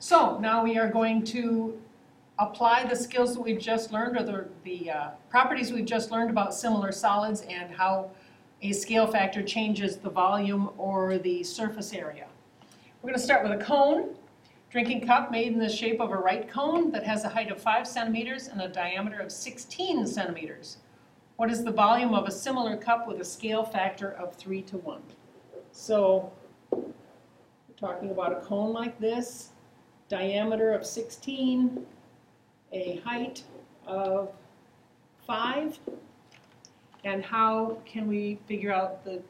So now we are going to apply the skills that we've just learned or the, the uh, properties we've just learned about similar solids and how a scale factor changes the volume or the surface area. We're gonna start with a cone, drinking cup made in the shape of a right cone that has a height of five centimeters and a diameter of sixteen centimeters. What is the volume of a similar cup with a scale factor of three to one? So, we're talking about a cone like this, diameter of sixteen, a height of five, and how can we figure out the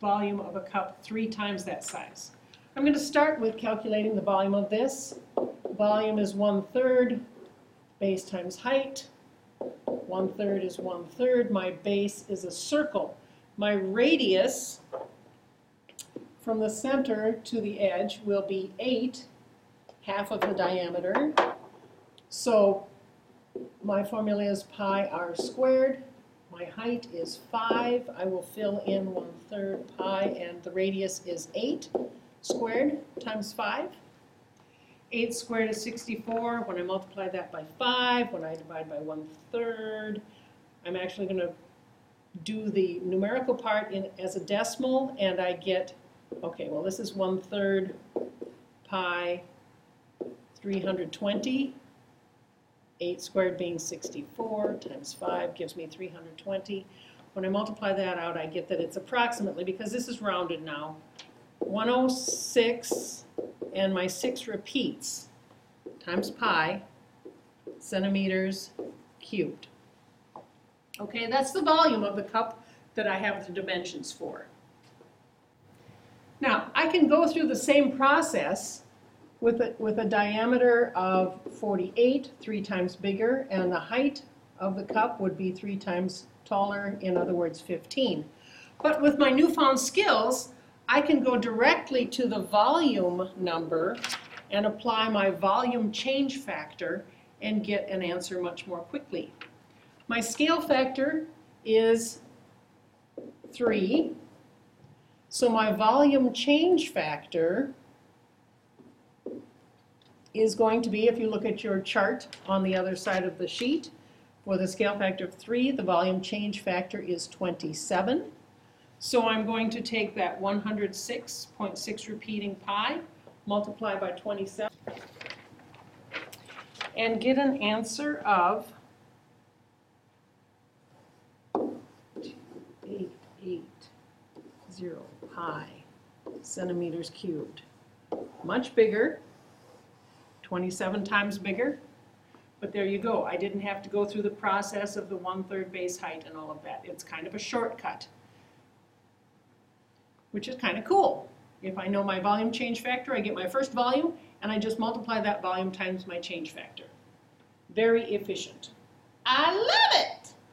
volume of a cup three times that size? I'm going to start with calculating the volume of this. Volume is one-third, base times height. One-third is one-third. My base is a circle. My radius from the center to the edge will be 8, half of the diameter. So my formula is pi r squared. My height is 5. I will fill in one-third pi, and the radius is 8 squared times 5. 8 squared is 64. When I multiply that by 5, when I divide by one-third, I'm actually going to do the numerical part in as a decimal, and I get, okay, well, this is one-third pi 320. 8 squared being 64 times 5 gives me 320. When I multiply that out, I get that it's approximately, because this is rounded now, 106, and my 6 repeats, times pi, centimeters cubed. Okay, that's the volume of the cup that I have the dimensions for. Now, I can go through the same process with a, with a diameter of 48, three times bigger, and the height of the cup would be three times taller, in other words, 15. But with my newfound skills, I can go directly to the volume number and apply my volume change factor and get an answer much more quickly. My scale factor is 3, so my volume change factor is going to be, if you look at your chart on the other side of the sheet, for the scale factor of 3, the volume change factor is 27. So I'm going to take that 106.6 repeating pi, multiply by 27, and get an answer of 880 pi centimeters cubed. Much bigger, 27 times bigger. But there you go. I didn't have to go through the process of the one-third base height and all of that. It's kind of a shortcut, which is kind of cool. If I know my volume change factor, I get my first volume, and I just multiply that volume times my change factor. Very efficient. I love it!